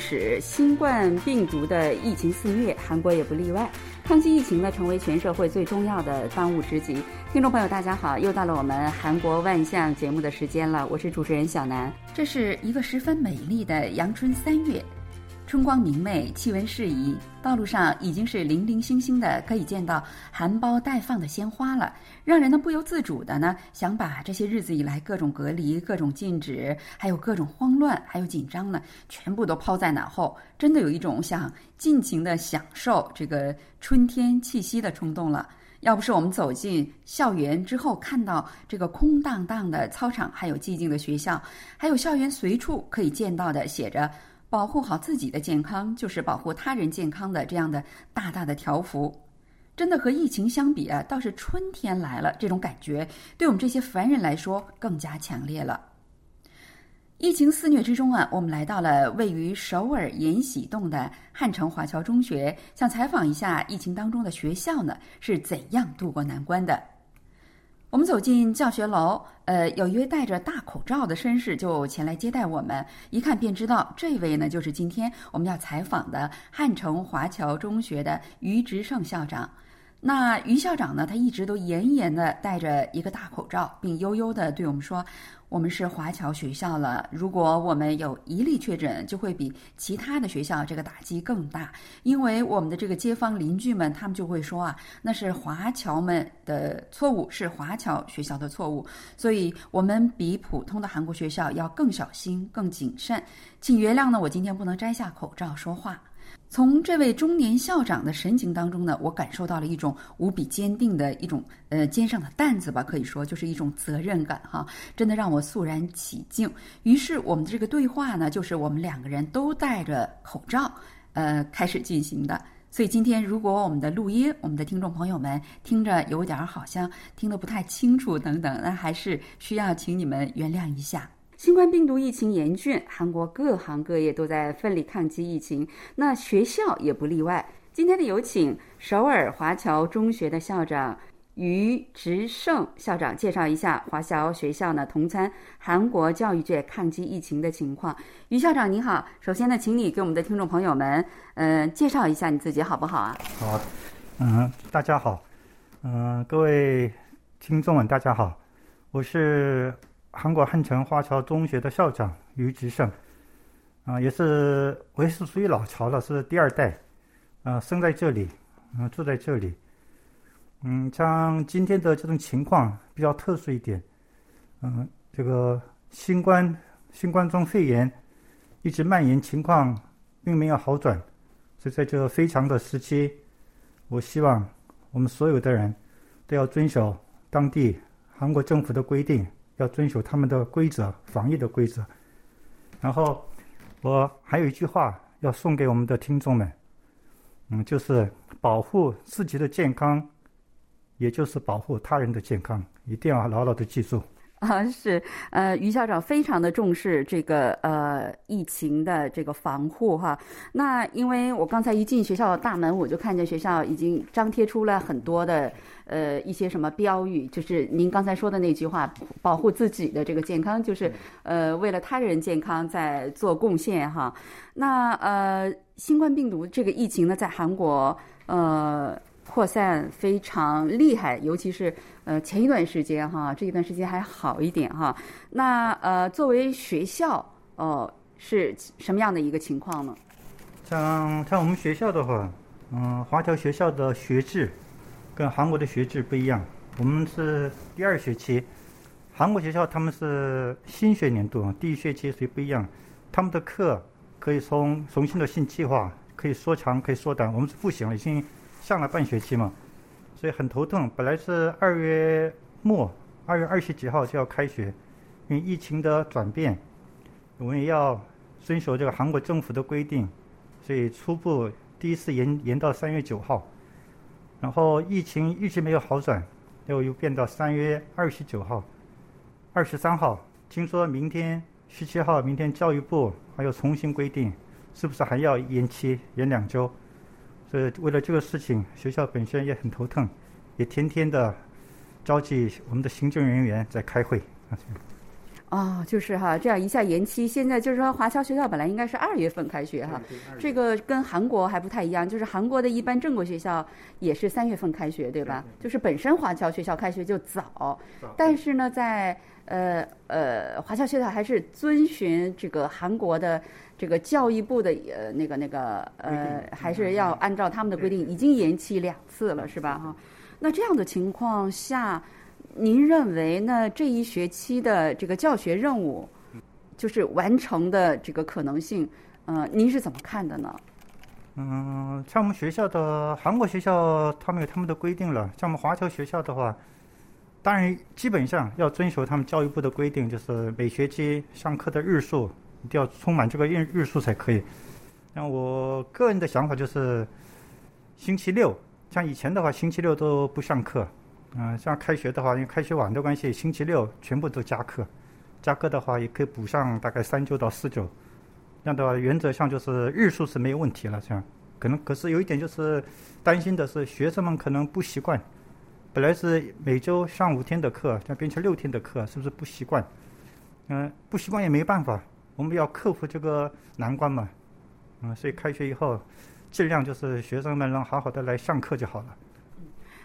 使，新冠病毒的疫情肆虐，韩国也不例外。抗击疫情呢，成为全社会最重要的当务之急。听众朋友，大家好，又到了我们韩国万象节目的时间了，我是主持人小南。这是一个十分美丽的阳春三月。春光明媚，气温适宜，道路上已经是零零星星的可以见到含苞待放的鲜花了，让人呢不由自主的呢想把这些日子以来各种隔离、各种禁止，还有各种慌乱、还有紧张呢，全部都抛在脑后，真的有一种想尽情的享受这个春天气息的冲动了。要不是我们走进校园之后，看到这个空荡荡的操场，还有寂静的学校，还有校园随处可以见到的写着。保护好自己的健康，就是保护他人健康的这样的大大的条幅，真的和疫情相比啊，倒是春天来了这种感觉，对我们这些凡人来说更加强烈了。疫情肆虐之中啊，我们来到了位于首尔延禧洞的汉城华侨中学，想采访一下疫情当中的学校呢是怎样度过难关的。我们走进教学楼，呃，有一位戴着大口罩的绅士就前来接待我们，一看便知道这位呢就是今天我们要采访的汉城华侨中学的于直胜校长。那于校长呢，他一直都严严的戴着一个大口罩，并悠悠的对我们说。我们是华侨学校了，如果我们有一例确诊，就会比其他的学校这个打击更大，因为我们的这个街坊邻居们，他们就会说啊，那是华侨们的错误，是华侨学校的错误，所以我们比普通的韩国学校要更小心、更谨慎。请原谅呢，我今天不能摘下口罩说话。从这位中年校长的神情当中呢，我感受到了一种无比坚定的一种呃肩上的担子吧，可以说就是一种责任感哈，真的让我肃然起敬。于是我们的这个对话呢，就是我们两个人都戴着口罩呃开始进行的。所以今天如果我们的录音，我们的听众朋友们听着有点好像听得不太清楚等等，那还是需要请你们原谅一下。新冠病毒疫情严峻，韩国各行各业都在奋力抗击疫情，那学校也不例外。今天的有请首尔华侨中学的校长于直胜校长介绍一下华侨学校呢同参韩国教育界抗击疫情的情况。于校长您好，首先呢，请你给我们的听众朋友们，嗯，介绍一下你自己好不好啊？好，嗯，大家好，嗯，各位听众们，大家好，我是。韩国汉城华侨中学的校长于直胜，啊，也是我也是属于老侨了，是第二代，啊，生在这里，啊，住在这里，嗯，像今天的这种情况比较特殊一点，嗯，这个新冠新冠状肺炎一直蔓延，情况并没有好转，所以在这非常的时期，我希望我们所有的人都要遵守当地韩国政府的规定。要遵守他们的规则，防疫的规则。然后，我还有一句话要送给我们的听众们，嗯，就是保护自己的健康，也就是保护他人的健康，一定要牢牢的记住。啊，是，呃，于校长非常的重视这个呃疫情的这个防护哈。那因为我刚才一进学校大门，我就看见学校已经张贴出了很多的呃一些什么标语，就是您刚才说的那句话，保护自己的这个健康，就是呃为了他人健康在做贡献哈。那呃新冠病毒这个疫情呢，在韩国呃。扩散非常厉害，尤其是呃前一段时间哈，这一段时间还好一点哈。那呃作为学校哦是什么样的一个情况呢？像像我们学校的话，嗯，华侨学校的学制跟韩国的学制不一样。我们是第二学期，韩国学校他们是新学年度第一学期，所以不一样。他们的课可以从重新的新计划，可以缩长，可以缩短。我们是复习了，已经。上了半学期嘛，所以很头痛。本来是二月末，二月二十几号就要开学，因为疫情的转变，我们也要遵守这个韩国政府的规定，所以初步第一次延延到三月九号，然后疫情一直没有好转，又又变到三月二十九号、二十三号。听说明天十七号，明天教育部还要重新规定，是不是还要延期延两周？所以为了这个事情，学校本身也很头疼，也天天的召集我们的行政人员在开会。哦，就是哈，这样一下延期，现在就是说华侨学校本来应该是二月份开学哈，这个跟韩国还不太一样，就是韩国的一般正规学校也是三月份开学，对吧？就是本身华侨学校开学就早，但是呢，在呃呃华侨学校还是遵循这个韩国的这个教育部的呃那个那个呃，还是要按照他们的规定，已经延期两次了，是吧？哈，那这样的情况下。您认为呢？这一学期的这个教学任务，就是完成的这个可能性，呃，您是怎么看的呢？嗯，像我们学校的韩国学校，他们有他们的规定了。像我们华侨学校的话，当然基本上要遵守他们教育部的规定，就是每学期上课的日数一定要充满这个日日数才可以。那我个人的想法就是，星期六，像以前的话，星期六都不上课。嗯，像开学的话，因为开学晚的关系，星期六全部都加课，加课的话也可以补上大概三周到四周。这样的话，原则上就是日数是没有问题了。这样，可能可是有一点就是担心的是，学生们可能不习惯。本来是每周上五天的课，现在变成六天的课，是不是不习惯？嗯，不习惯也没办法，我们要克服这个难关嘛。嗯，所以开学以后，尽量就是学生们能好好的来上课就好了。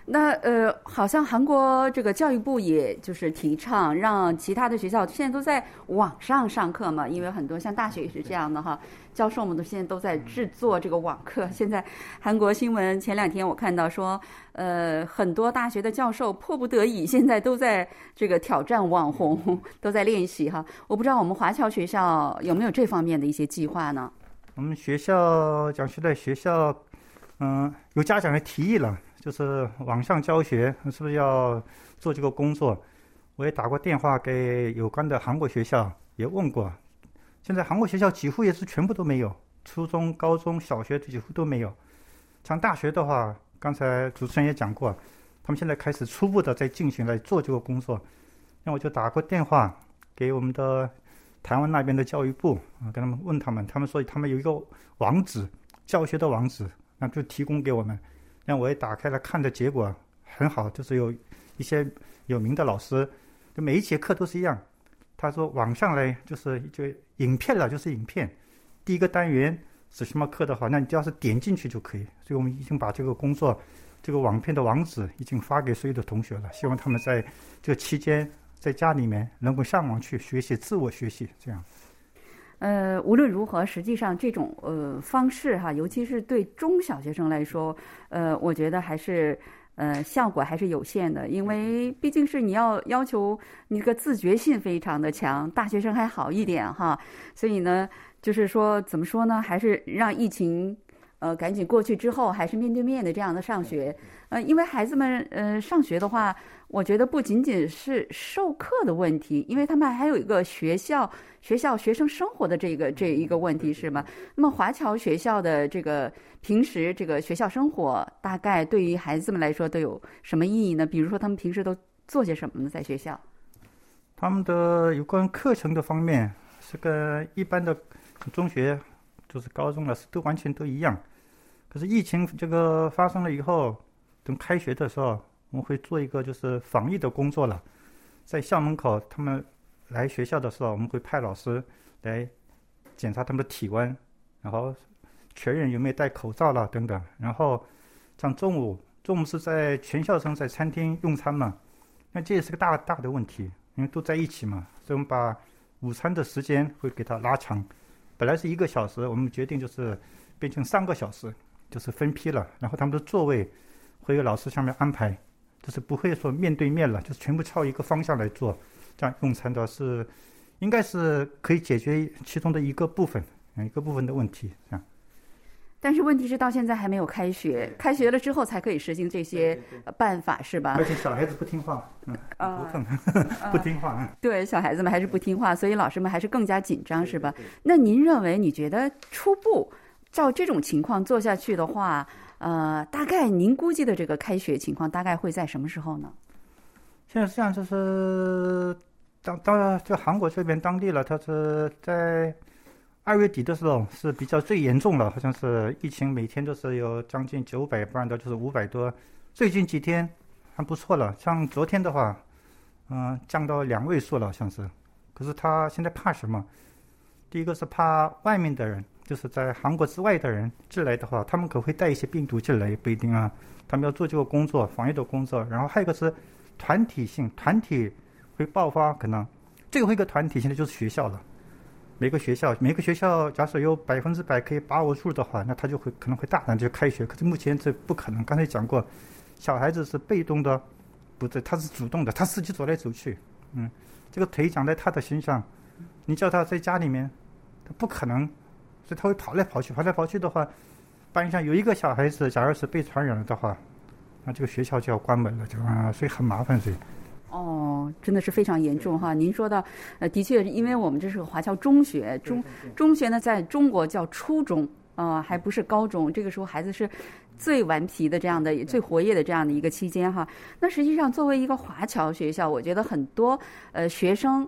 那呃，好像韩国这个教育部也就是提倡让其他的学校现在都在网上上课嘛，因为很多像大学也是这样的哈，教授们都现在都在制作这个网课。现在韩国新闻前两天我看到说，呃，很多大学的教授迫不得已现在都在这个挑战网红，都在练习哈。我不知道我们华侨学校有没有这方面的一些计划呢？我们学校讲实在，学校嗯，有家长还提议了。就是网上教学是不是要做这个工作？我也打过电话给有关的韩国学校，也问过。现在韩国学校几乎也是全部都没有，初中、高中小学几乎都没有。像大学的话，刚才主持人也讲过，他们现在开始初步的在进行来做这个工作。那我就打过电话给我们的台湾那边的教育部啊，跟他们问他们，他们说他们有一个网址，教学的网址，那就提供给我们。那我也打开了看的结果很好，就是有一些有名的老师，就每一节课都是一样。他说网上嘞就是就影片了，就是影片。第一个单元是什么课的话，那你只要是点进去就可以。所以我们已经把这个工作，这个网片的网址已经发给所有的同学了，希望他们在这个期间在家里面能够上网去学习，自我学习这样。呃，无论如何，实际上这种呃方式哈，尤其是对中小学生来说，呃，我觉得还是呃效果还是有限的，因为毕竟是你要要求你这个自觉性非常的强，大学生还好一点哈，所以呢，就是说怎么说呢，还是让疫情呃赶紧过去之后，还是面对面的这样的上学，呃，因为孩子们呃上学的话。我觉得不仅仅是授课的问题，因为他们还有一个学校、学校学生生活的这个这一个问题，是吗？那么华侨学校的这个平时这个学校生活，大概对于孩子们来说都有什么意义呢？比如说，他们平时都做些什么呢？在学校，他们的有关课程的方面是跟一般的中学，就是高中老师都完全都一样。可是疫情这个发生了以后，等开学的时候。我们会做一个就是防疫的工作了，在校门口，他们来学校的时候，我们会派老师来检查他们的体温，然后确认有没有戴口罩了等等。然后像中午，中午是在全校生在餐厅用餐嘛，那这也是个大大的问题，因为都在一起嘛，所以我们把午餐的时间会给他拉长，本来是一个小时，我们决定就是变成三个小时，就是分批了。然后他们的座位会有老师下面安排。就是不会说面对面了，就是全部朝一个方向来做，这样用餐的是，应该是可以解决其中的一个部分，一个部分的问题，这样。但是问题是到现在还没有开学，开学了之后才可以实行这些办法，是吧？而且小孩子不听话，嗯，不听话，对，小孩子们还是不听话，所以老师们还是更加紧张，是吧？那您认为，你觉得初步照这种情况做下去的话？呃，大概您估计的这个开学情况大概会在什么时候呢？现在实际上就是当当然就韩国这边当地了，它是在二月底的时候是比较最严重了，好像是疫情每天都是有将近九百，不然的就是五百多。最近几天还不错了，像昨天的话，嗯，降到两位数了，好像是可是他现在怕什么？第一个是怕外面的人，就是在韩国之外的人进来的话，他们可会带一些病毒进来，不一定啊。他们要做这个工作，防疫的工作。然后还有一个是团体性，团体会爆发，可能最后一个团体现在就是学校了。每个学校，每个学校，假设有百分之百可以把握住的话，那他就会可能会大胆就开学。可是目前这不可能。刚才讲过，小孩子是被动的，不对，他是主动的，他自己走来走去。嗯，这个腿长在他的身上，你叫他在家里面，他不可能，所以他会跑来跑去，跑来跑去的话，班上有一个小孩子，假如是被传染了的话，那这个学校就要关门了，就啊，所以很麻烦，所以。哦，真的是非常严重哈！您说到，呃，的确，因为我们这是个华侨中学，中中学呢，在中国叫初中，呃，还不是高中。这个时候孩子是最顽皮的这样的、最活跃的这样的一个期间哈。那实际上，作为一个华侨学校，我觉得很多呃学生。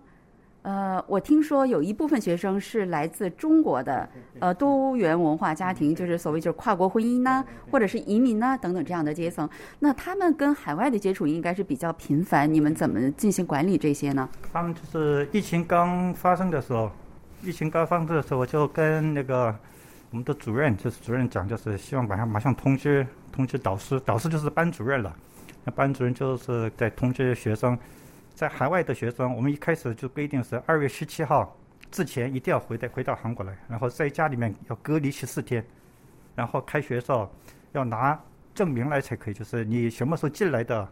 呃，我听说有一部分学生是来自中国的，呃，多元文化家庭，就是所谓就是跨国婚姻呐，或者是移民呐等等这样的阶层。那他们跟海外的接触应该是比较频繁，你们怎么进行管理这些呢？他们就是疫情刚发生的时候，疫情刚发生的时候，我就跟那个我们的主任，就是主任讲，就是希望马上马上通知通知导师，导师就是班主任了，那班主任就是在通知学生。在海外的学生，我们一开始就规定是二月十七号之前一定要回到回到韩国来，然后在家里面要隔离十四天，然后开学的时候要拿证明来才可以，就是你什么时候进来的，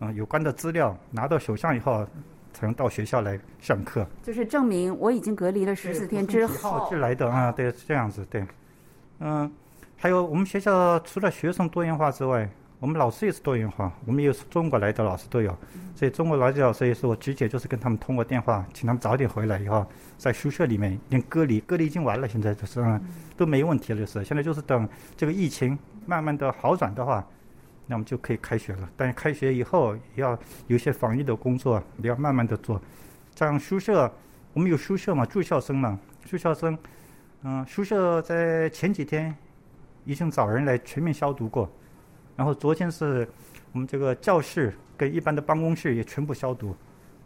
嗯，有关的资料拿到手上以后才能到学校来上课。就是证明我已经隔离了十四天之后进来的啊，对，是这样子，对，嗯，还有我们学校除了学生多元化之外。我们老师也是多元化，我们有中国来的老师都有，所以中国来的老师也是我直接就是跟他们通过电话，请他们早点回来以后，在宿舍里面已经隔离，隔离已经完了，现在就是都没问题了，就是现在就是等这个疫情慢慢的好转的话，那我们就可以开学了。但是开学以后要有些防疫的工作，你要慢慢的做。像宿舍，我们有宿舍嘛，住校生嘛，住校生，嗯，宿舍在前几天已经找人来全面消毒过。然后昨天是我们这个教室跟一般的办公室也全部消毒。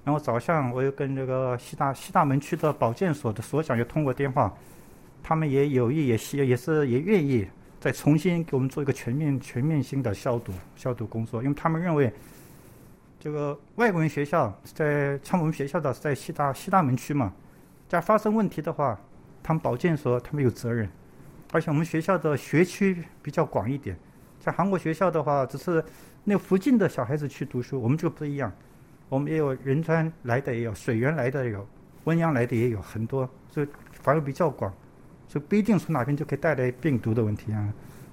然后早上我又跟这个西大西大门区的保健所的所长又通过电话，他们也有意也希也是也愿意再重新给我们做一个全面全面性的消毒消毒工作，因为他们认为这个外国人学校在像我们学校的在西大西大门区嘛，在发生问题的话，他们保健所他们有责任，而且我们学校的学区比较广一点。在韩国学校的话，只是那附近的小孩子去读书，我们就不一样。我们也有仁川来的，也有水源来的，有温阳来的，也有很多，所以范围比较广，所以不一定从哪边就可以带来病毒的问题啊。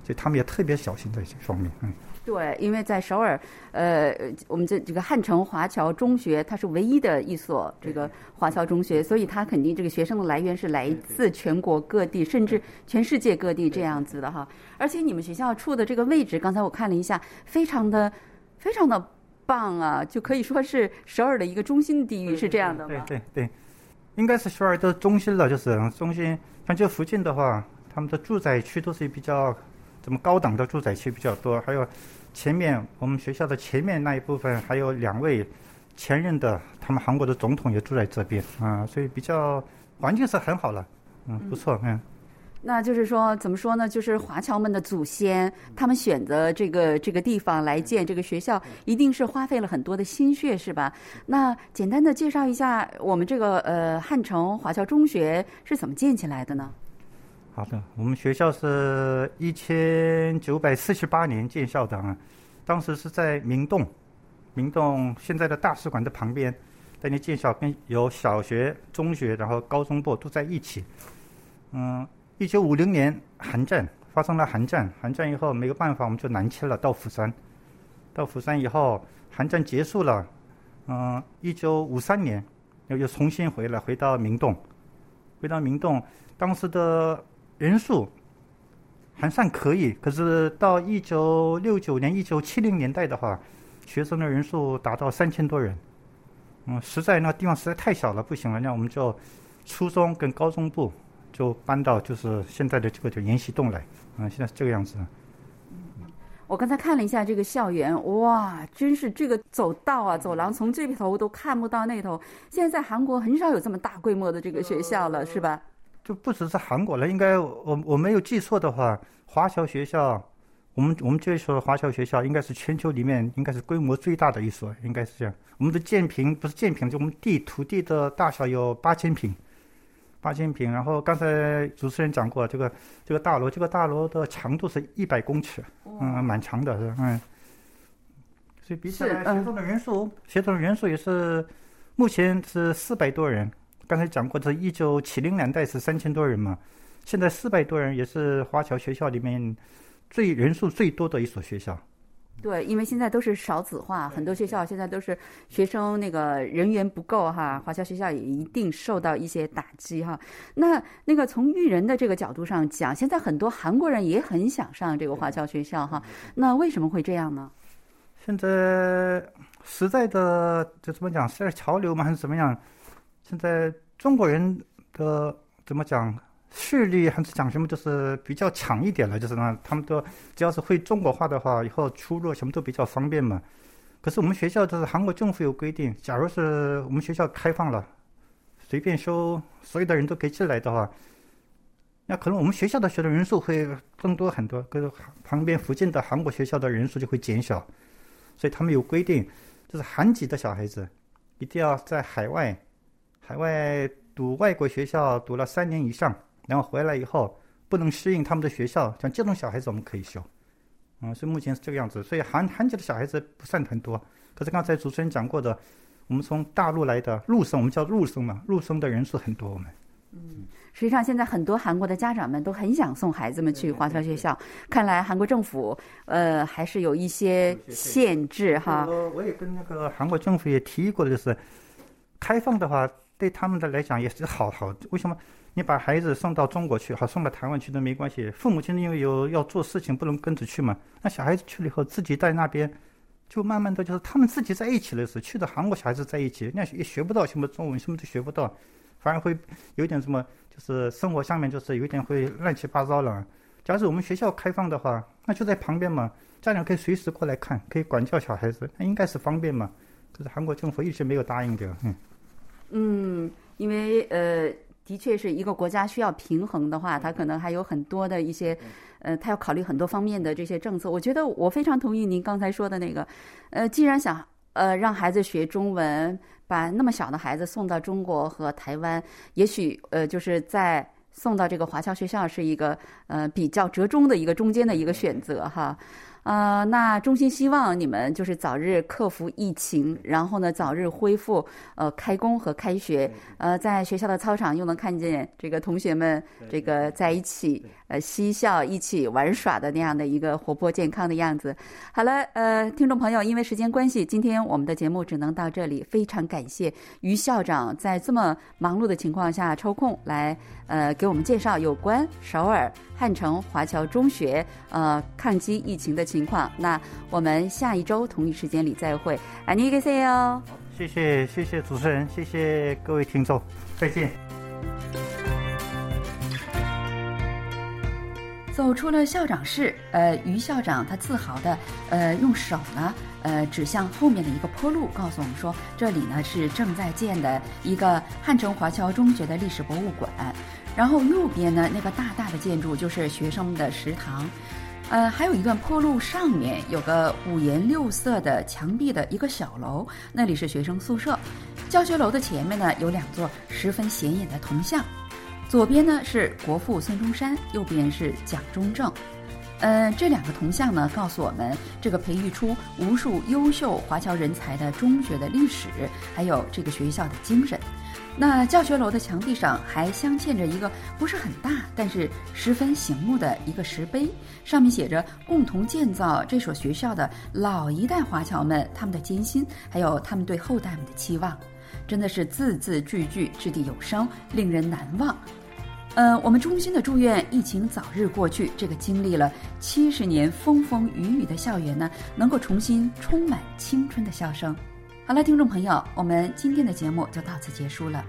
所以他们也特别小心在这方面，嗯。对，因为在首尔，呃，我们这这个汉城华侨中学，它是唯一的一所这个华侨中学，所以它肯定这个学生的来源是来自全国各地，甚至全世界各地这样子的哈。而且你们学校处的这个位置，刚才我看了一下，非常的非常的棒啊，就可以说是首尔的一个中心地域，是这样的吗？对对对，应该是首尔的中心了，就是中心。像这附近的话，他们的住宅区都是比较怎么高档的住宅区比较多，还有。前面我们学校的前面那一部分还有两位前任的，他们韩国的总统也住在这边啊，所以比较环境是很好了，嗯，不错，嗯。那就是说，怎么说呢？就是华侨们的祖先，他们选择这个这个地方来建这个学校，一定是花费了很多的心血，是吧？那简单的介绍一下，我们这个呃汉城华侨中学是怎么建起来的呢？好的，我们学校是一千九百四十八年建校的啊，当时是在明洞，明洞现在的大使馆的旁边，在那建校，跟有小学、中学，然后高中部都在一起。嗯，一九五零年韩战发生了，韩战，韩战以后没有办法，我们就南迁了到釜山。到釜山以后，韩战结束了，嗯，一九五三年又又重新回来，回到明洞，回到明洞，当时的。人数还算可以，可是到一九六九年、一九七零年代的话，学生的人数达到三千多人。嗯，实在那地方实在太小了，不行了，那我们就初中跟高中部就搬到就是现在的这个叫延禧洞来。嗯，现在是这个样子。我刚才看了一下这个校园，哇，真是这个走道啊、走廊从这头都看不到那头。现在在韩国很少有这么大规模的这个学校了，是吧？就不只是韩国了，应该我我没有记错的话，华侨学校，我们我们这所华侨学校应该是全球里面应该是规模最大的一所，应该是这样。我们的建平不是建平，就我们地土地的大小有八千平。八千平，然后刚才主持人讲过，这个这个大楼，这个大楼的长度是一百公尺，嗯，蛮长的，是嗯。所以比起来，学生的人数，学生的人数也是目前是四百多人。刚才讲过，这一九七零年代是三千多人嘛，现在四百多人，也是华侨学校里面最人数最多的一所学校。对，因为现在都是少子化，很多学校现在都是学生那个人员不够哈，华侨学校也一定受到一些打击哈。那那个从育人的这个角度上讲，现在很多韩国人也很想上这个华侨学校哈。那为什么会这样呢？现在时代的就怎么讲，是潮流吗，还是怎么样？现在中国人的怎么讲？势力还是讲什么，就是比较强一点了，就是呢，他们都只要是会中国话的话，以后出入什么都比较方便嘛。可是我们学校就是韩国政府有规定，假如是我们学校开放了，随便收所有的人都可以进来的话，那可能我们学校的学生人数会更多很多，跟旁边附近的韩国学校的人数就会减小。所以他们有规定，就是韩籍的小孩子一定要在海外，海外读外国学校读了三年以上。然后回来以后不能适应他们的学校，像这种小孩子我们可以修，嗯，所以目前是这个样子。所以韩韩籍的小孩子不算很多，可是刚才主持人讲过的，我们从大陆来的陆生，我们叫陆生嘛，陆生的人数很多。我们，嗯，实际上现在很多韩国的家长们都很想送孩子们去华侨学校，看来韩国政府呃还是有一些限制哈。我也跟那个韩国政府也提过的就是开放的话，对他们的来讲也是好好，为什么？你把孩子送到中国去，好送到台湾去都没关系。父母亲因为有要做事情，不能跟着去嘛。那小孩子去了以后，自己在那边，就慢慢的就是他们自己在一起的时候，去的韩国小孩子在一起，那也学不到什么中文，什么都学不到，反而会有点什么，就是生活上面就是有点会乱七八糟了。假如我们学校开放的话，那就在旁边嘛，家长可以随时过来看，可以管教小孩子，那应该是方便嘛。可是韩国政府一直没有答应的，嗯。嗯，因为呃。的确是一个国家需要平衡的话，它可能还有很多的一些，呃，它要考虑很多方面的这些政策。我觉得我非常同意您刚才说的那个，呃，既然想呃让孩子学中文，把那么小的孩子送到中国和台湾，也许呃就是在送到这个华侨学校是一个呃比较折中的一个中间的一个选择哈。呃，那衷心希望你们就是早日克服疫情，然后呢，早日恢复呃开工和开学。呃，在学校的操场又能看见这个同学们这个在一起呃嬉笑、一起玩耍的那样的一个活泼健康的样子。好了，呃，听众朋友，因为时间关系，今天我们的节目只能到这里。非常感谢于校长在这么忙碌的情况下抽空来呃给我们介绍有关首尔汉城华侨中学呃抗击疫情的。情况，那我们下一周同一时间里再会。안녕히계세 요。 谢谢谢谢主持人，谢谢各位听众，再见。 走出了校长室，呃，于校长他自豪的呃用手呢呃指向后面的一个坡路，告诉我们说这里呢是正在建的一个汉城华侨中学的历史博物馆。然后右边呢那个大大的建筑就是学生们的食堂。呃，还有一段坡路上面有个五颜六色的墙壁的一个小楼，那里是学生宿舍。教学楼的前面呢有两座十分显眼的铜像，左边呢是国父孙中山，右边是蒋中正。呃，这两个铜像呢告诉我们这个培育出无数优秀华侨人才的中学的历史，还有这个学校的精神。那教学楼的墙壁上还镶嵌着一个不是很大，但是十分醒目的一个石碑，上面写着共同建造这所学校的老一代华侨们他们的艰辛，还有他们对后代们的期望，真的是字字句句掷地有声，令人难忘。嗯，我们衷心的祝愿疫情早日过去，这个经历了七十年风风雨雨的校园呢，能够重新充满青春的笑声。好了，听众朋友，我们今天的节目就到此结束了。